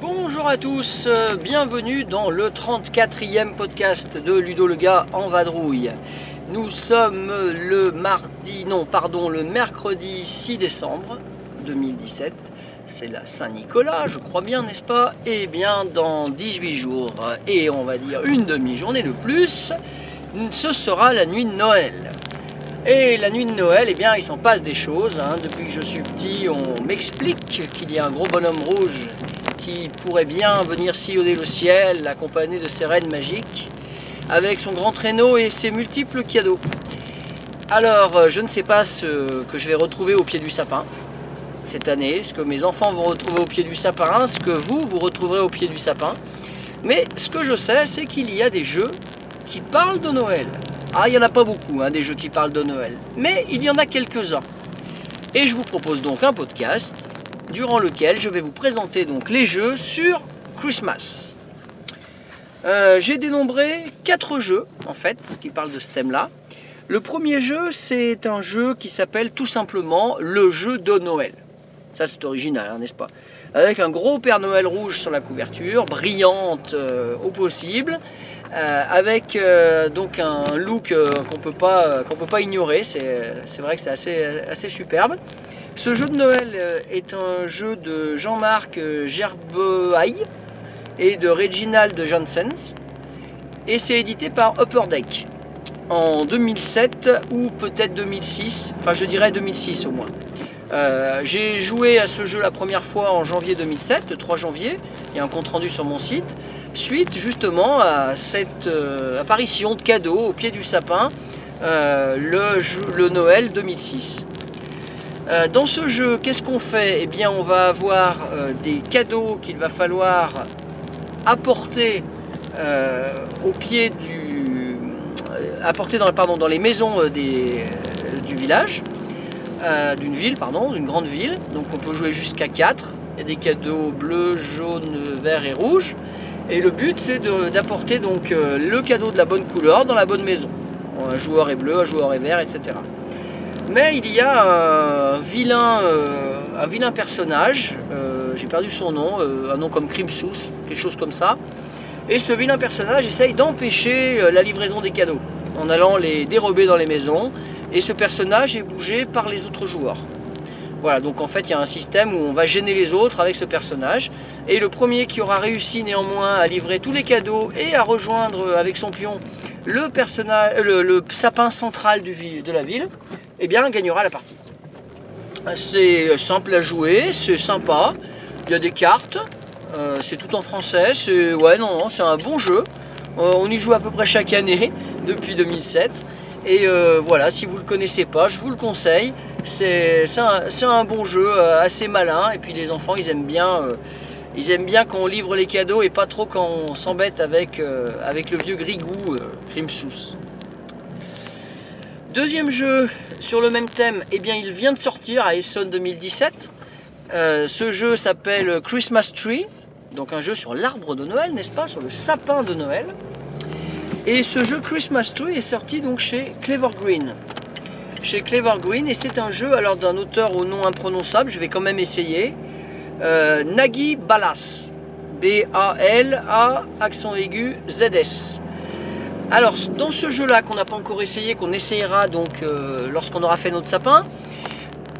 Bonjour à tous, euh, bienvenue dans le 34e podcast de Ludo le gars en vadrouille. Nous sommes le mardi, non pardon, le mercredi 6 décembre 2017. C'est la Saint-Nicolas, je crois bien, n'est-ce pas? Eh bien, dans 18 jours et on va dire une demi-journée de plus, ce sera la nuit de Noël. Et la nuit de Noël, eh bien, il s'en passe des choses. hein. Depuis que je suis petit, on m'explique qu'il y a un gros bonhomme rouge qui pourrait bien venir sillonner le ciel, accompagné de ses reines magiques, avec son grand traîneau et ses multiples cadeaux. Alors, euh, je ne sais pas ce que je vais retrouver au pied du sapin cette année, ce que mes enfants vont retrouver au pied du sapin, ce que vous, vous retrouverez au pied du sapin. Mais ce que je sais, c'est qu'il y a des jeux qui parlent de Noël. Ah, il n'y en a pas beaucoup, hein, des jeux qui parlent de Noël. Mais il y en a quelques-uns. Et je vous propose donc un podcast durant lequel je vais vous présenter donc les jeux sur Christmas. Euh, J'ai dénombré quatre jeux en fait qui parlent de ce thème-là. Le premier jeu, c'est un jeu qui s'appelle tout simplement le jeu de Noël. Ça, c'est original, hein, n'est-ce pas? Avec un gros Père Noël rouge sur la couverture, brillante euh, au possible, euh, avec donc un look qu'on peut pas qu'on peut pas ignorer. C'est vrai que c'est assez assez superbe. Ce jeu de Noël est un jeu de Jean-Marc Gerbehaï et de Reginald Janssens et c'est édité par Upper Deck. En 2007 ou peut-être 2006, enfin je dirais 2006 au moins. Euh, j'ai joué à ce jeu la première fois en janvier 2007, le 3 janvier, il y a un compte rendu sur mon site, suite justement à cette euh, apparition de cadeaux au pied du sapin, euh, le, le Noël 2006. Euh, dans ce jeu, qu'est-ce qu'on fait? Eh bien, on va avoir des cadeaux qu'il va falloir apporter euh, au pied du. euh, apporter dans, pardon, dans les maisons euh, des, du village, d'une ville, pardon, d'une grande ville. Donc on peut jouer jusqu'à 4. Il y a des cadeaux bleus, jaunes, verts et rouges. Et le but c'est d'apporter donc le cadeau de la bonne couleur dans la bonne maison. Un joueur est bleu, un joueur est vert, etc. Mais il y a un vilain, un vilain personnage, euh, j'ai perdu son nom, euh, un nom comme Crimsous, quelque chose comme ça. Et ce vilain personnage essaye d'empêcher euh, la livraison des cadeaux en allant les dérober dans les maisons. Et ce personnage est bougé par les autres joueurs. Voilà, donc en fait il y a un système où on va gêner les autres avec ce personnage. Et le premier qui aura réussi néanmoins à livrer tous les cadeaux et à rejoindre euh, avec son pion le, euh, sapin central de la ville, eh bien gagnera la partie. C'est simple à jouer, c'est sympa, il y a des cartes, euh, c'est tout en français, c'est ouais non, non c'est un bon jeu. Euh, on y joue à peu près chaque année depuis 2007. Et euh, voilà, si vous ne le connaissez pas, je vous le conseille. C'est un, bon jeu, euh, assez malin. Et puis les enfants, ils aiment bien, euh, ils aiment bien quand on livre les cadeaux et pas trop quand on s'embête avec, euh, avec le vieux grigou euh, Crimsous. Deuxième jeu sur le même thème, eh bien il vient de sortir à Essonne 2017. Euh, ce jeu s'appelle Christmas Tree, donc un jeu sur l'arbre de Noël, n'est-ce pas, sur le sapin de Noël. Et ce jeu Christmas Tree est sorti donc chez Clever Green. Chez Clever Green, et c'est un jeu alors d'un auteur au nom imprononçable, je vais quand même essayer. Euh, Nagi Balas. B-A-L-A, accent aigu, Z-S. Alors, dans ce jeu-là qu'on n'a pas encore essayé, qu'on essayera donc euh, lorsqu'on aura fait notre sapin,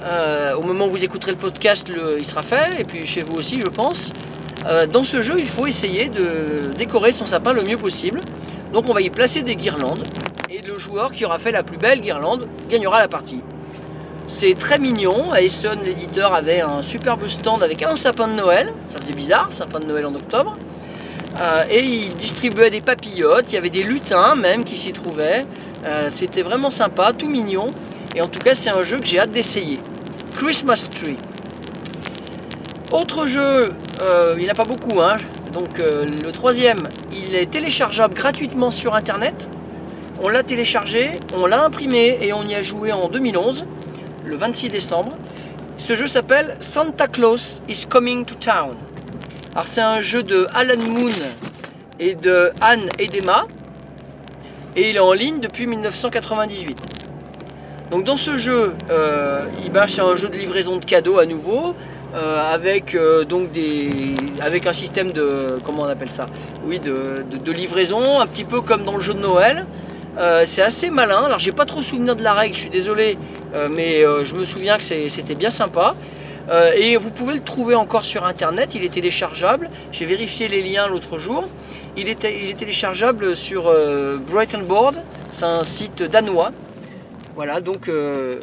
euh, au moment où vous écouterez le podcast, le- il sera fait, et puis chez vous aussi, je pense. Euh, dans ce jeu, il faut essayer de décorer son sapin le mieux possible. Donc, on va y placer des guirlandes, et le joueur qui aura fait la plus belle guirlande gagnera la partie. C'est très mignon. À Essonne, l'éditeur avait un superbe stand avec un sapin de Noël. Ça faisait bizarre, sapin de Noël en octobre. Euh, et il distribuait des papillotes, il y avait des lutins même qui s'y trouvaient. Euh, C'était vraiment sympa, tout mignon. Et en tout cas, c'est un jeu que j'ai hâte d'essayer. Christmas Tree. Autre jeu, euh, il n'y en a pas beaucoup. Hein. Donc le troisième, il est téléchargeable gratuitement sur Internet. on l'a téléchargé, on l'a imprimé et on y a joué en 2011, le 26 décembre. Ce jeu s'appelle Santa Claus is Coming to Town. Alors c'est un jeu de Alan Moon et de Anne Edema et il est en ligne depuis 1998. Donc dans ce jeu, euh, c'est un jeu de livraison de cadeaux à nouveau, euh, avec euh, donc des, avec un système de, comment on appelle ça? Oui, de, livraison, un petit peu comme dans le jeu de Noël. C'est assez malin. Alors j'ai pas trop souvenir de la règle, je suis désolé, mais je me souviens que c'était bien sympa. Euh, et vous pouvez le trouver encore sur internet, il est téléchargeable. J'ai vérifié les liens l'autre jour. Il est, téléchargeable sur euh, Brighton Board, c'est un site danois. Voilà, donc euh,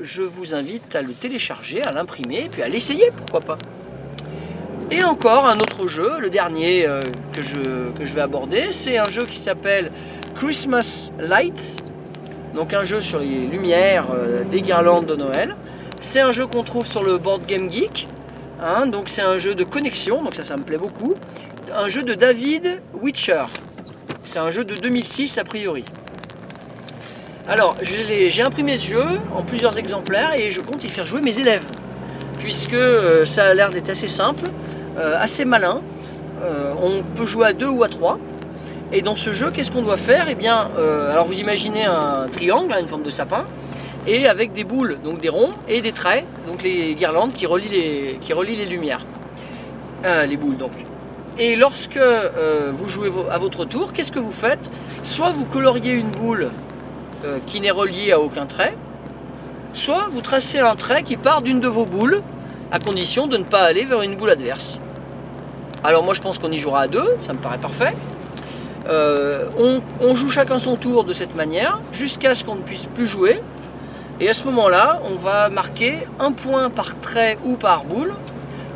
je vous invite à le télécharger, à l'imprimer, puis à l'essayer, pourquoi pas. Et encore un autre jeu, le dernier que, je, que je vais aborder, c'est un jeu qui s'appelle Christmas Lights, donc un jeu sur les lumières des guirlandes de Noël. C'est un jeu qu'on trouve sur le board Game Geek, hein, donc c'est un jeu de connexion, donc ça, ça me plaît beaucoup. Un jeu de David Witcher. C'est un jeu de 2006 a priori. Alors, j'ai imprimé ce jeu en plusieurs exemplaires et je compte y faire jouer mes élèves. Puisque euh, ça a l'air d'être assez simple, euh, assez malin. Euh, on peut jouer à deux ou à trois. Et dans ce jeu, qu'est-ce qu'on doit faire? Eh bien, alors vous imaginez un triangle, hein, une forme de sapin, et avec des boules, donc des ronds, et des traits, donc les guirlandes qui relient les, qui les lumières. Euh, les boules donc. Et lorsque euh, vous jouez à votre tour, qu'est-ce que vous faites? Soit vous coloriez une boule euh, qui n'est reliée à aucun trait, soit vous tracez un trait qui part d'une de vos boules, à condition de ne pas aller vers une boule adverse. Alors moi je pense qu'on y jouera à deux, ça me paraît parfait. On joue chacun son tour de cette manière, jusqu'à ce qu'on ne puisse plus jouer. Et à ce moment-là, on va marquer un point par trait ou par boule,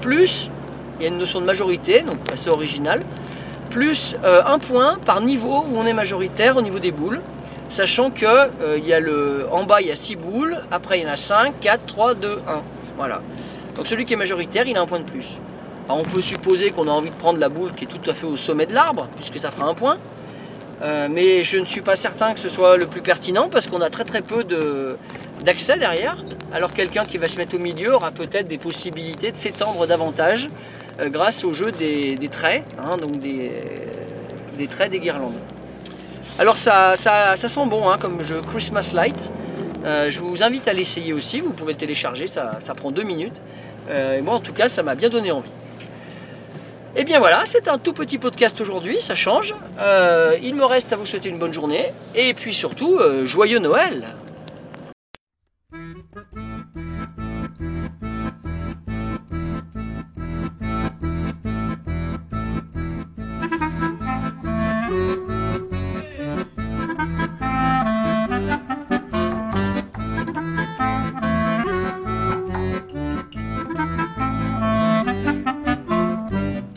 plus, il y a une notion de majorité, donc assez originale, plus euh, un point par niveau où on est majoritaire au niveau des boules, sachant que euh, il y a le, en bas il y a 6 boules, après il y en a 5, 4, 3, 2, 1. Voilà. Donc celui qui est majoritaire, il a un point de plus. Alors, on peut supposer qu'on a envie de prendre la boule qui est tout à fait au sommet de l'arbre, puisque ça fera un point. Euh, mais je ne suis pas certain que ce soit le plus pertinent parce qu'on a très très peu de- d'accès derrière. Alors quelqu'un qui va se mettre au milieu aura peut-être des possibilités de s'étendre davantage euh, grâce au jeu des, traits, hein, donc des, traits des guirlandes. Alors ça, ça, ça sent bon hein, comme jeu Christmas Light. Euh, je vous invite à l'essayer aussi, vous pouvez le télécharger, ça, ça prend deux minutes. Euh, et moi en tout cas ça m'a bien donné envie. Et bien voilà, c'est un tout petit podcast aujourd'hui, ça change. Il me reste à vous souhaiter une bonne journée et puis surtout, joyeux Noël